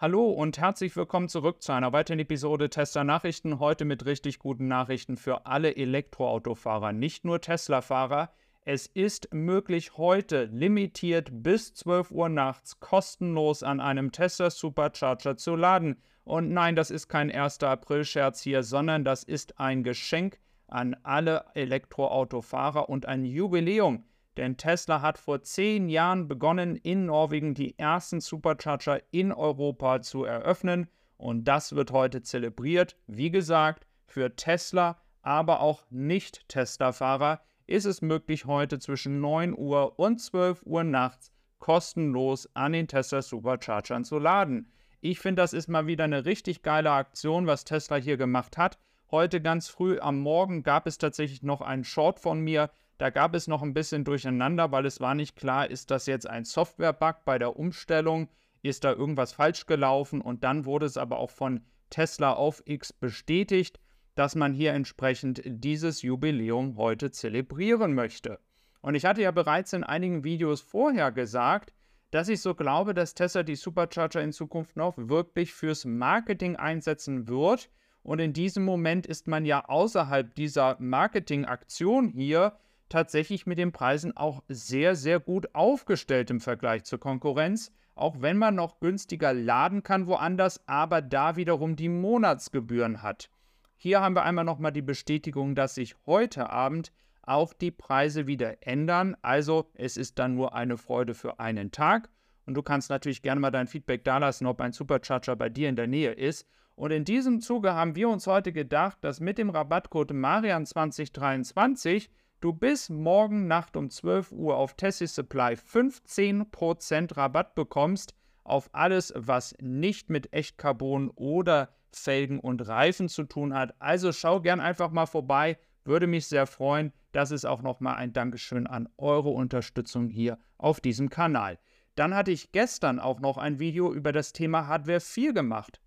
Hallo und herzlich willkommen zurück zu einer weiteren Episode Tesla Nachrichten. Heute mit richtig guten Nachrichten für alle Elektroautofahrer, nicht nur Tesla-Fahrer. Es ist möglich, heute limitiert bis 12 Uhr nachts kostenlos an einem Tesla Supercharger zu laden. Und nein, das ist kein 1. April-Scherz hier, sondern das ist ein Geschenk an alle Elektroautofahrer und ein Jubiläum. Denn Tesla hat vor zehn Jahren begonnen, in Norwegen die ersten Supercharger in Europa zu eröffnen. Und das wird heute zelebriert. Wie gesagt, für Tesla, aber auch Nicht-Tesla-Fahrer ist es möglich, heute zwischen 9 Uhr und 12 Uhr nachts kostenlos an den Tesla Superchargern zu laden. Ich finde, das ist mal wieder eine richtig geile Aktion, was Tesla hier gemacht hat. Heute ganz früh am Morgen gab es tatsächlich noch einen Short von mir, da gab es noch ein bisschen Durcheinander, weil es war nicht klar, ist das jetzt ein Software-Bug bei der Umstellung, ist da irgendwas falsch gelaufen und dann wurde es aber auch von Tesla auf X bestätigt, dass man hier entsprechend dieses Jubiläum heute zelebrieren möchte. Und ich hatte ja bereits in einigen Videos vorher gesagt, dass ich so glaube, dass Tesla die Supercharger in Zukunft noch wirklich fürs Marketing einsetzen wird. Und in diesem Moment ist man ja außerhalb dieser Marketingaktion hier tatsächlich mit den Preisen auch sehr, sehr gut aufgestellt im Vergleich zur Konkurrenz, auch wenn man noch günstiger laden kann woanders, aber da wiederum die Monatsgebühren hat. Hier haben wir einmal nochmal die Bestätigung, dass sich heute Abend auch die Preise wieder ändern. Also es ist dann nur eine Freude für einen Tag. Und du kannst natürlich gerne mal dein Feedback dalassen, ob ein Supercharger bei dir in der Nähe ist. Und in diesem Zuge haben wir uns heute gedacht, dass mit dem Rabattcode Marian2023 du bis morgen Nacht um 12 Uhr auf Tessie Supply 15% Rabatt bekommst auf alles, was nicht mit Echtcarbon oder Felgen und Reifen zu tun hat. Also schau gern einfach mal vorbei, würde mich sehr freuen. Das ist auch nochmal ein Dankeschön an eure Unterstützung hier auf diesem Kanal. Dann hatte ich gestern auch noch ein Video über das Thema Hardware 4 gemacht.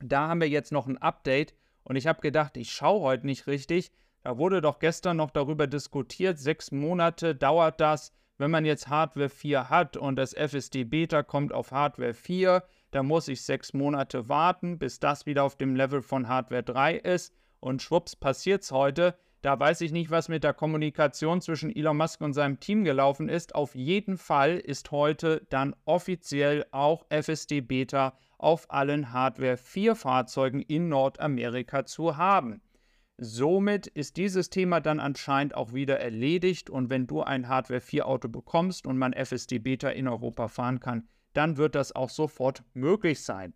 Da haben wir jetzt noch ein Update und ich habe gedacht, ich schaue heute nicht richtig, da wurde doch gestern noch darüber diskutiert, sechs Monate dauert das, wenn man jetzt Hardware 4 hat und das FSD Beta kommt auf Hardware 4, dann muss ich sechs Monate warten, bis das wieder auf dem Level von Hardware 3 ist. Und schwupps, passiert es heute. Da weiß ich nicht, was mit der Kommunikation zwischen Elon Musk und seinem Team gelaufen ist. Auf jeden Fall ist heute dann offiziell auch FSD Beta auf allen Hardware 4 Fahrzeugen in Nordamerika zu haben. Somit ist dieses Thema dann anscheinend auch wieder erledigt und wenn du ein Hardware 4 Auto bekommst und man FSD Beta in Europa fahren kann, dann wird das auch sofort möglich sein.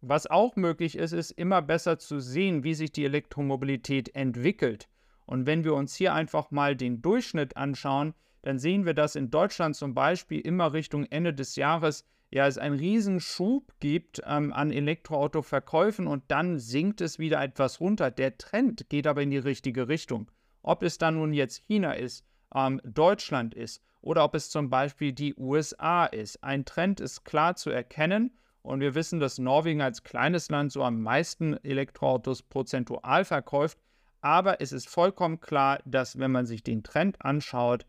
Was auch möglich ist, ist immer besser zu sehen, wie sich die Elektromobilität entwickelt. Und wenn wir uns hier einfach mal den Durchschnitt anschauen, dann sehen wir, dass in Deutschland zum Beispiel immer Richtung Ende des Jahres ja, es einen riesen Schub gibt ähm, an Elektroautoverkäufen und dann sinkt es wieder etwas runter. Der Trend geht aber in die richtige Richtung. Ob es dann nun jetzt China ist, ähm, Deutschland ist oder ob es zum Beispiel die USA ist. Ein Trend ist klar zu erkennen und wir wissen, dass Norwegen als kleines Land so am meisten Elektroautos prozentual verkauft. Aber es ist vollkommen klar, dass wenn man sich den Trend anschaut,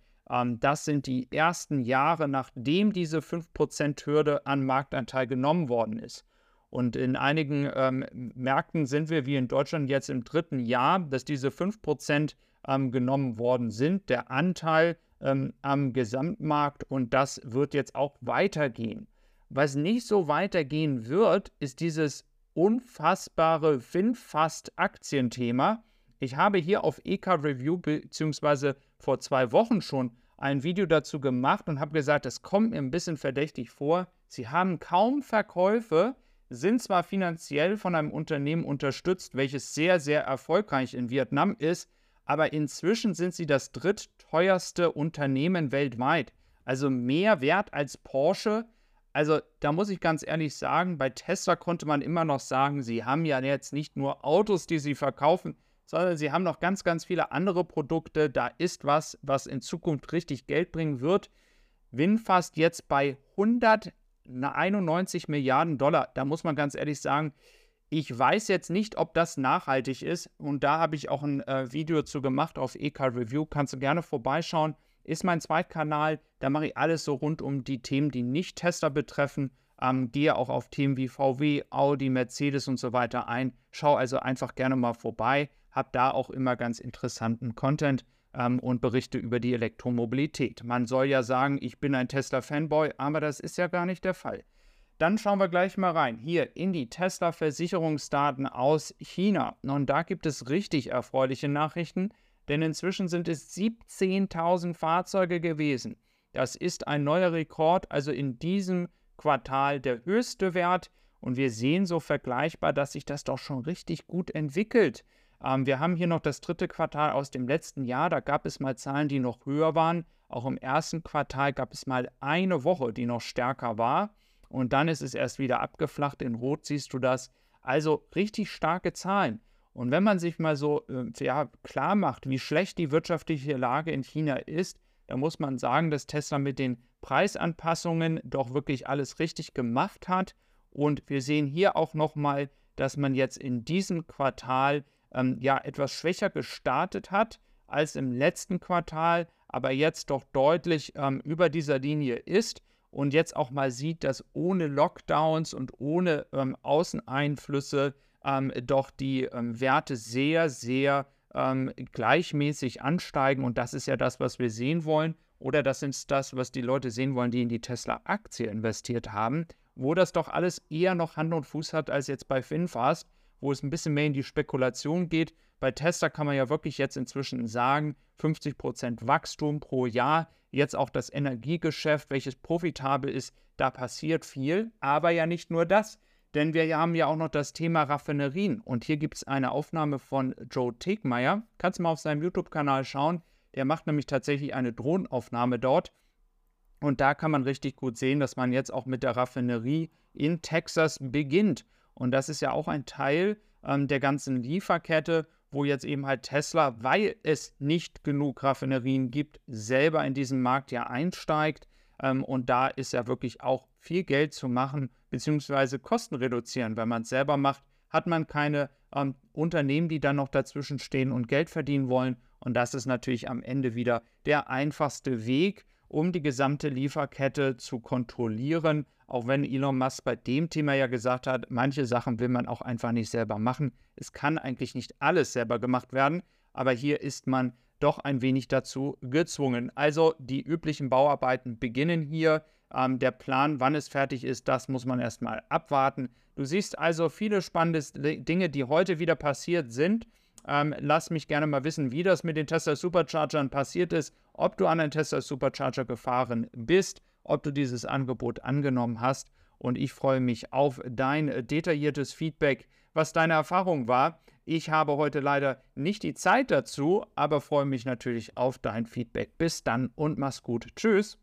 das sind die ersten Jahre, nachdem diese 5%-Hürde an Marktanteil genommen worden ist. Und in einigen ähm, Märkten sind wir, wie in Deutschland, jetzt im dritten Jahr, dass diese 5% ähm, genommen worden sind, der Anteil ähm, am Gesamtmarkt. Und das wird jetzt auch weitergehen. Was nicht so weitergehen wird, ist dieses unfassbare Finfast-Aktienthema. Ich habe hier auf EK Review bzw. vor zwei Wochen schon ein Video dazu gemacht und habe gesagt, es kommt mir ein bisschen verdächtig vor. Sie haben kaum Verkäufe, sind zwar finanziell von einem Unternehmen unterstützt, welches sehr, sehr erfolgreich in Vietnam ist, aber inzwischen sind sie das drittteuerste Unternehmen weltweit. Also mehr wert als Porsche. Also da muss ich ganz ehrlich sagen, bei Tesla konnte man immer noch sagen, sie haben ja jetzt nicht nur Autos, die sie verkaufen, sondern sie haben noch ganz, ganz viele andere Produkte. Da ist was, was in Zukunft richtig Geld bringen wird. Winfast jetzt bei 191 Milliarden Dollar. Da muss man ganz ehrlich sagen, ich weiß jetzt nicht, ob das nachhaltig ist. Und da habe ich auch ein äh, Video zu gemacht auf EK Review. Kannst du gerne vorbeischauen. Ist mein Zweitkanal. Da mache ich alles so rund um die Themen, die nicht Tester betreffen. Ähm, gehe auch auf Themen wie VW, Audi, Mercedes und so weiter ein. Schau also einfach gerne mal vorbei. Hab da auch immer ganz interessanten Content ähm, und berichte über die Elektromobilität. Man soll ja sagen, ich bin ein Tesla-Fanboy, aber das ist ja gar nicht der Fall. Dann schauen wir gleich mal rein. Hier in die Tesla-Versicherungsdaten aus China. Und da gibt es richtig erfreuliche Nachrichten, denn inzwischen sind es 17.000 Fahrzeuge gewesen. Das ist ein neuer Rekord, also in diesem Quartal der höchste Wert. Und wir sehen so vergleichbar, dass sich das doch schon richtig gut entwickelt. Ähm, wir haben hier noch das dritte Quartal aus dem letzten Jahr. Da gab es mal Zahlen, die noch höher waren. Auch im ersten Quartal gab es mal eine Woche, die noch stärker war. Und dann ist es erst wieder abgeflacht. In Rot siehst du das. Also richtig starke Zahlen. Und wenn man sich mal so äh, ja, klar macht, wie schlecht die wirtschaftliche Lage in China ist, dann muss man sagen, dass Tesla mit den Preisanpassungen doch wirklich alles richtig gemacht hat. Und wir sehen hier auch nochmal, dass man jetzt in diesem Quartal ähm, ja etwas schwächer gestartet hat als im letzten Quartal, aber jetzt doch deutlich ähm, über dieser Linie ist und jetzt auch mal sieht, dass ohne Lockdowns und ohne ähm, Außeneinflüsse ähm, doch die ähm, Werte sehr, sehr ähm, gleichmäßig ansteigen und das ist ja das, was wir sehen wollen. Oder das ist das, was die Leute sehen wollen, die in die Tesla-Aktie investiert haben, wo das doch alles eher noch Hand und Fuß hat als jetzt bei Finfast wo es ein bisschen mehr in die Spekulation geht. Bei Tesla kann man ja wirklich jetzt inzwischen sagen, 50% Wachstum pro Jahr, jetzt auch das Energiegeschäft, welches profitabel ist, da passiert viel, aber ja nicht nur das, denn wir haben ja auch noch das Thema Raffinerien. Und hier gibt es eine Aufnahme von Joe Tegmeier, kannst du mal auf seinem YouTube-Kanal schauen, der macht nämlich tatsächlich eine Drohnenaufnahme dort. Und da kann man richtig gut sehen, dass man jetzt auch mit der Raffinerie in Texas beginnt und das ist ja auch ein Teil ähm, der ganzen Lieferkette, wo jetzt eben halt Tesla, weil es nicht genug Raffinerien gibt, selber in diesen Markt ja einsteigt. Ähm, und da ist ja wirklich auch viel Geld zu machen, beziehungsweise Kosten reduzieren. Wenn man es selber macht, hat man keine ähm, Unternehmen, die dann noch dazwischen stehen und Geld verdienen wollen. Und das ist natürlich am Ende wieder der einfachste Weg, um die gesamte Lieferkette zu kontrollieren, auch wenn Elon Musk bei dem Thema ja gesagt hat, manche Sachen will man auch einfach nicht selber machen. Es kann eigentlich nicht alles selber gemacht werden, aber hier ist man doch ein wenig dazu gezwungen. Also die üblichen Bauarbeiten beginnen hier. Ähm, der Plan, wann es fertig ist, das muss man erstmal abwarten. Du siehst also viele spannende Dinge, die heute wieder passiert sind. Ähm, lass mich gerne mal wissen, wie das mit den Tesla Superchargern passiert ist, ob du an einen Tesla Supercharger gefahren bist ob du dieses Angebot angenommen hast. Und ich freue mich auf dein detailliertes Feedback, was deine Erfahrung war. Ich habe heute leider nicht die Zeit dazu, aber freue mich natürlich auf dein Feedback. Bis dann und mach's gut. Tschüss.